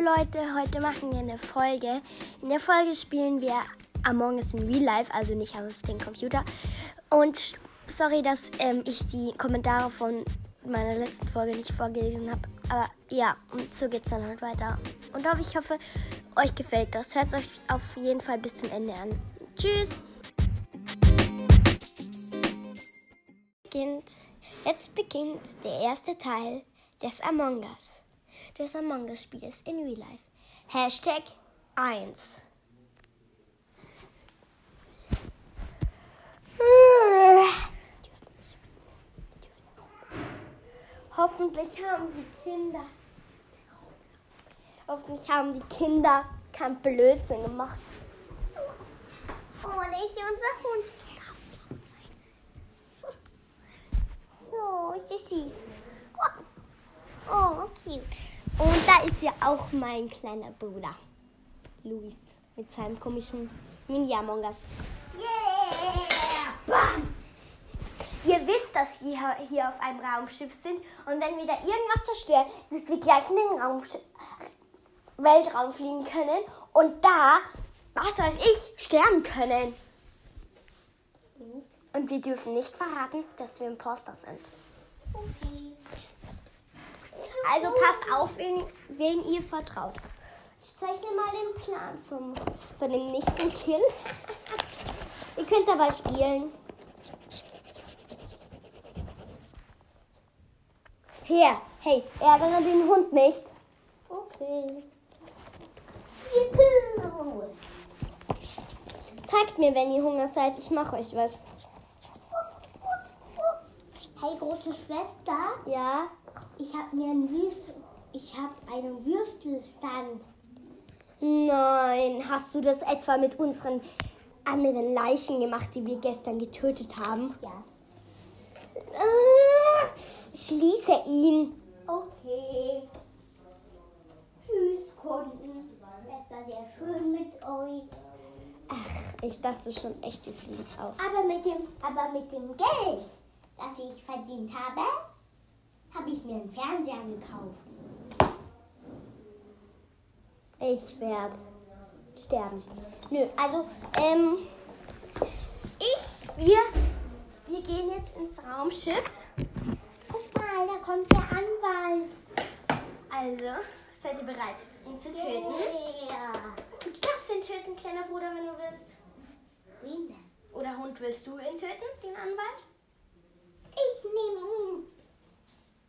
Leute, heute machen wir eine Folge. In der Folge spielen wir Among Us in Real Life, also nicht auf dem Computer. Und sorry, dass ähm, ich die Kommentare von meiner letzten Folge nicht vorgelesen habe. Aber ja, und so geht's dann halt weiter. Und ich hoffe, euch gefällt das. Hört euch auf jeden Fall bis zum Ende an. Tschüss! Jetzt beginnt der erste Teil des Among Us. Des Among Us Spiels in Real Life. Hashtag 1. Hoffentlich haben die Kinder. Hoffentlich haben die Kinder kein Blödsinn gemacht. Oh, da ist ja unser Hund. Oh, ist das süß. Oh, cute. Und da ist ja auch mein kleiner Bruder. Luis. Mit seinem komischen Ninja Among Us. Yeah! Bam! Ihr wisst, dass wir hier auf einem Raumschiff sind und wenn wir da irgendwas zerstören, dass wir gleich in den Raumschiff Weltraum fliegen können und da, was weiß ich, sterben können. Und wir dürfen nicht verraten, dass wir Imposter sind. Okay. Also passt auf, wen, wen ihr vertraut. Ich zeichne mal den Plan vom, von dem nächsten Kill. ihr könnt dabei spielen. Hier, hey, ärgere den Hund nicht. Okay. Zeigt mir, wenn ihr Hunger seid, ich mache euch was. Hey, große Schwester. Ja? Ich habe mir einen Würstel, ich habe einen Würstelstand. Nein, hast du das etwa mit unseren anderen Leichen gemacht, die wir gestern getötet haben? Ja. Äh, schließe ihn. Okay. Tschüss, Kunden. Es war sehr schön mit euch. Ach, ich dachte schon echt, wir fliegen auf. Aber mit dem, aber mit dem Geld, das ich verdient habe, habe ich mir einen Fernseher gekauft. Ich werde sterben. Nö, also, ähm, ich, wir, wir gehen jetzt ins Raumschiff. Guck mal, da kommt der Anwalt. Also, seid ihr bereit, ihn zu töten? Yeah. Du darfst ihn töten, kleiner Bruder, wenn du willst. Wen denn? Oder Hund, willst du ihn töten, den Anwalt? Ich nehme ihn.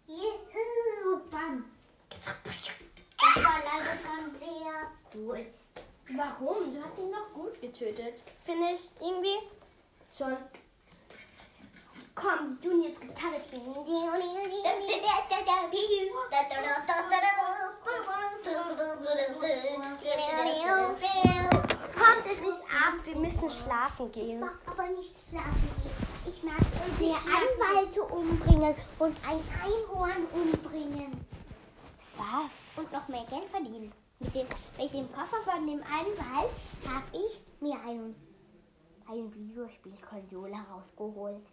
Juhu, bam. Das war leider schon sehr gut. Warum? Du hast ihn doch gut getötet. Finde ich irgendwie schon. Komm, sie tun jetzt Gitarre spielen. Kommt, es ist Abend, wir müssen schlafen gehen. aber nicht schlafen gehen. Ich mag mehr Anwälte umbringen und ein Einhorn umbringen. Was? Und noch mehr Geld verdienen. Mit dem, mit dem Koffer von dem Anwalt habe ich mir einen, eine Videospielkonsole rausgeholt.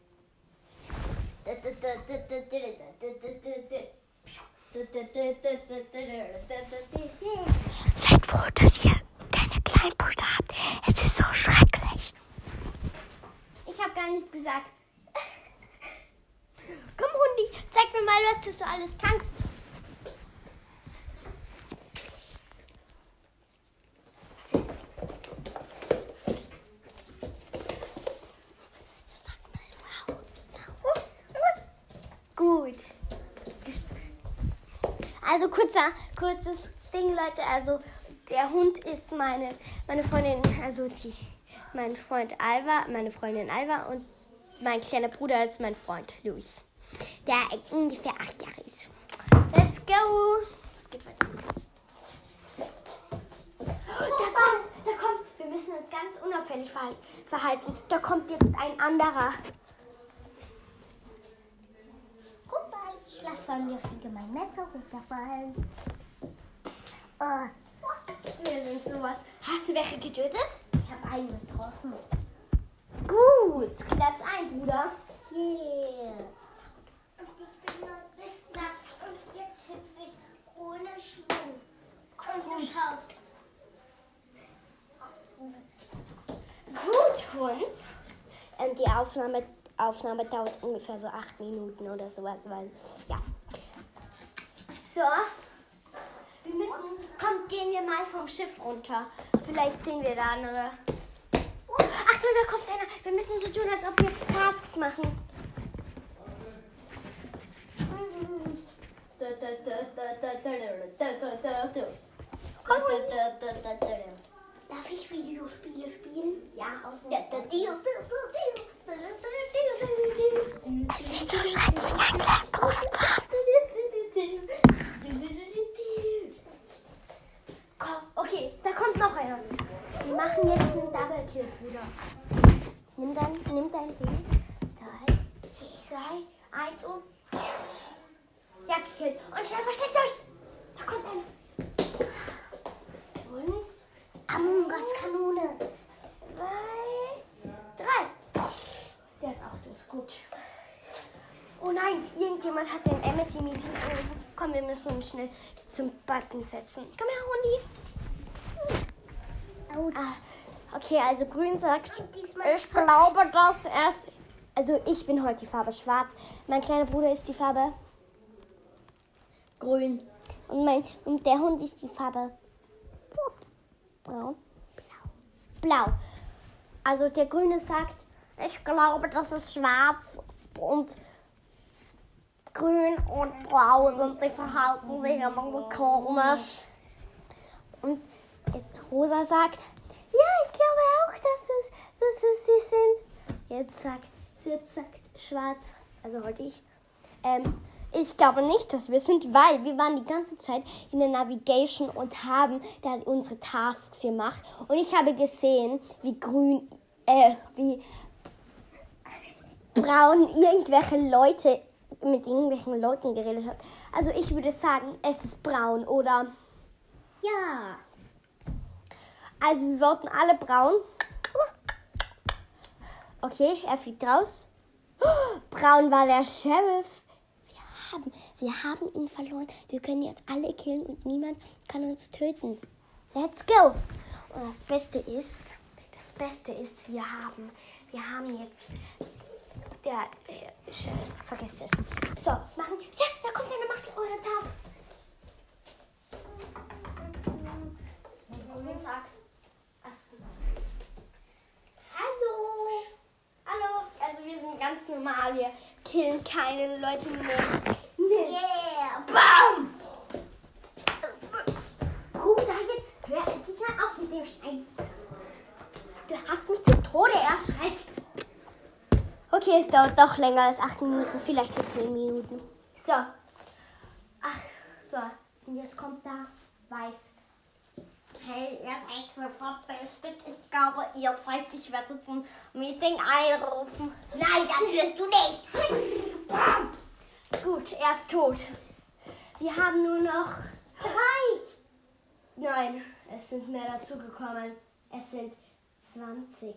Seid froh, dass ihr keine Kleinbuchstaben habt. Es ist so schrecklich. Habe gar nichts gesagt. Komm, Hundi, zeig mir mal, was du so alles kannst. Gut. Also kurzer, kurzes Ding, Leute. Also der Hund ist meine, meine Freundin, also die, mein Freund Alva, meine Freundin Alva und mein kleiner Bruder ist mein Freund Luis, der ungefähr acht Jahre ist. Let's go. Es geht weiter. Da kommt, da kommt. Wir müssen uns ganz unauffällig verhal- verhalten. Da kommt jetzt ein anderer. Guck mal, ich lasse von Fliege mein Messer runterfallen. Äh, wir sind sowas. Hast du welche getötet? habe einen getroffen. Gut, klatsch ein, Bruder. Yeah. Und ich bin noch Wissler und jetzt hüpfe ich ohne Schwung. Und Gut. du schaust. Gut, Hund. Und die Aufnahme, Aufnahme dauert ungefähr so acht Minuten oder sowas, weil, ja. So. Wir müssen komm, gehen wir mal vom Schiff runter. Vielleicht sehen wir da eine... Oh, ach du, da kommt einer. Wir müssen so tun, als ob wir Tasks machen. Komm runter. Darf ich Videospiele spielen? Ja, aus dem Es ist so schrecklich langsam. Komm, okay, da kommt noch einer. Wir machen jetzt einen Double Kill, Bruder. Nimm dein, nimm dein Ding. Drei, zwei, eins und. Ja, gekillt. Und schnell versteckt euch. Da kommt einer. Und. Among Us Kanone. Zwei, drei. Der ist auch durch. Gut. Oh nein, irgendjemand hat den MSC-Meeting angerufen. Komm, wir müssen uns schnell zum Button setzen. Komm her, Hundi. Ah, okay, also Grün sagt, ich glaube, dass es... Also ich bin heute die Farbe schwarz. Mein kleiner Bruder ist die Farbe grün. Und, mein, und der Hund ist die Farbe braun. Blau. Blau. Also der Grüne sagt, ich glaube, das ist schwarz und grün und blau sind. Sie verhalten sich immer so komisch. Und Rosa sagt, ja, ich glaube auch, dass es, dass es sie sind. Jetzt sagt, jetzt sagt Schwarz, also heute ich, ähm, ich glaube nicht, dass wir sind, weil wir waren die ganze Zeit in der Navigation und haben da unsere Tasks gemacht. Und ich habe gesehen, wie grün, äh, wie braun irgendwelche Leute mit irgendwelchen Leuten geredet hat. Also ich würde sagen, es ist braun oder Ja. also wir wollten alle braun. Okay, er fliegt raus. Braun war der Sheriff. Wir haben, wir haben ihn verloren. Wir können jetzt alle killen und niemand kann uns töten. Let's go. Und das Beste ist, das Beste ist, wir haben, wir haben jetzt der, äh, Sheriff, vergesst es. So, machen, ja, da kommt eine Macht eure Task. Wen sagt? Achso. Hallo. Hallo. Ganz normal. Wir killen keine Leute mehr. Nee. Yeah. Bam! Bruder, jetzt hör endlich mal auf mit dem Scheiß. Du hast mich zu Tode erschreckt. Okay, es dauert doch länger als acht Minuten, vielleicht so zehn Minuten. So. Ach, so. Und jetzt kommt da weiß. Hey, ihr seid so verdächtig. Ich glaube, ihr seid. Ich werde zum Meeting einrufen. Nein, das wirst du nicht. Gut, er ist tot. Wir haben nur noch drei. Nein, es sind mehr dazugekommen. Es sind 20.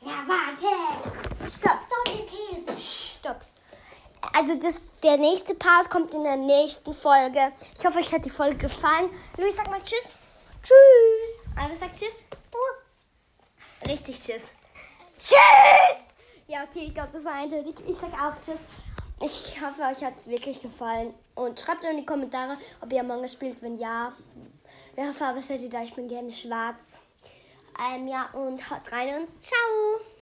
Ja, warte. Stopp. Doppelkill. Stopp. Also das, der nächste Part kommt in der nächsten Folge. Ich hoffe, euch hat die Folge gefallen. Luis, sag mal Tschüss. Tschüss. Alles sagt Tschüss. Richtig Tschüss. Tschüss. Ja, okay, ich glaube, das war eindeutig. Ich sag auch Tschüss. Ich hoffe, euch hat es wirklich gefallen. Und schreibt in die Kommentare, ob ihr Among Us spielt. Wenn ja, welche Farbe seid ihr da? Ich bin gerne schwarz. Ähm, ja, und haut rein und ciao.